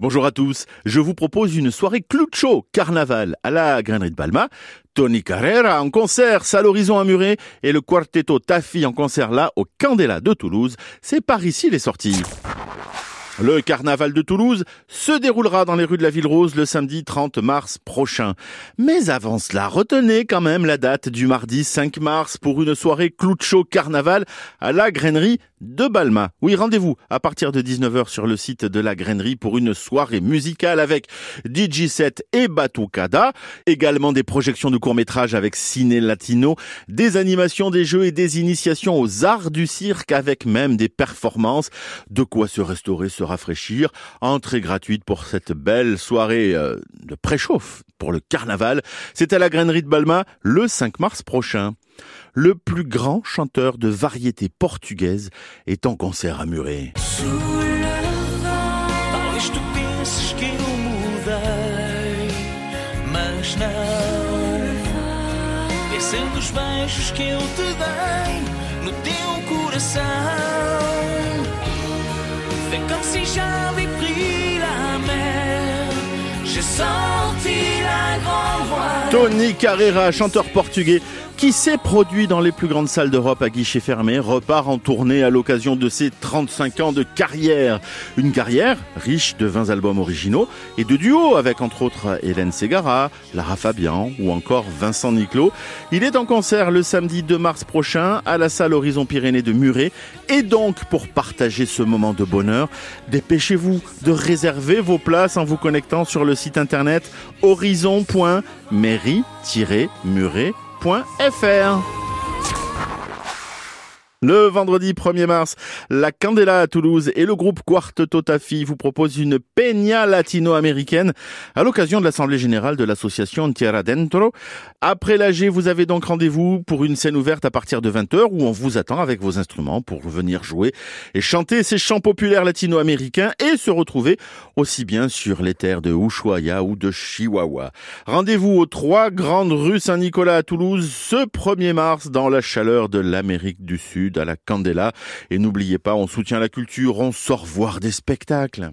Bonjour à tous, je vous propose une soirée Clucho Carnaval à la grainerie de Balma. Tony Carrera en concert, Salle Horizon à Muret et le Quartetto Taffy en concert là au Candela de Toulouse. C'est par ici les sorties. Le carnaval de Toulouse se déroulera dans les rues de la Ville Rose le samedi 30 mars prochain. Mais avant cela, retenez quand même la date du mardi 5 mars pour une soirée Cloucho Carnaval à la grainerie de Balma. Oui, rendez-vous à partir de 19h sur le site de la grainerie pour une soirée musicale avec DJ 7 et Batucada, également des projections de courts-métrages avec Ciné Latino, des animations, des jeux et des initiations aux arts du cirque avec même des performances, de quoi se restaurer, se rafraîchir, entrée gratuite pour cette belle soirée euh, de préchauffe pour le carnaval. C'est à la grainerie de Balma le 5 mars prochain. Le plus grand chanteur de variété portugaise est en concert à Muret. Tony Carrera, chanteur portugais, qui s'est produit dans les plus grandes salles d'Europe à guichet fermé, repart en tournée à l'occasion de ses 35 ans de carrière. Une carrière riche de 20 albums originaux et de duos avec entre autres Hélène Ségara, Lara Fabian ou encore Vincent Niclot. Il est en concert le samedi 2 mars prochain à la salle Horizon Pyrénées de Muret. Et donc, pour partager ce moment de bonheur, dépêchez-vous de réserver vos places en vous connectant sur le site internet horizon.mairie-muret fr Le vendredi 1er mars, la Candela à Toulouse et le groupe Quartetto Tafi vous proposent une peña latino-américaine à l'occasion de l'Assemblée Générale de l'association Tierra Dentro. Après l'AG, vous avez donc rendez-vous pour une scène ouverte à partir de 20h où on vous attend avec vos instruments pour venir jouer et chanter ces chants populaires latino-américains et se retrouver aussi bien sur les terres de Ushuaia ou de Chihuahua. Rendez-vous aux trois grandes rues Saint-Nicolas à Toulouse ce 1er mars dans la chaleur de l'Amérique du Sud à la Candela. Et n'oubliez pas, on soutient la culture, on sort voir des spectacles.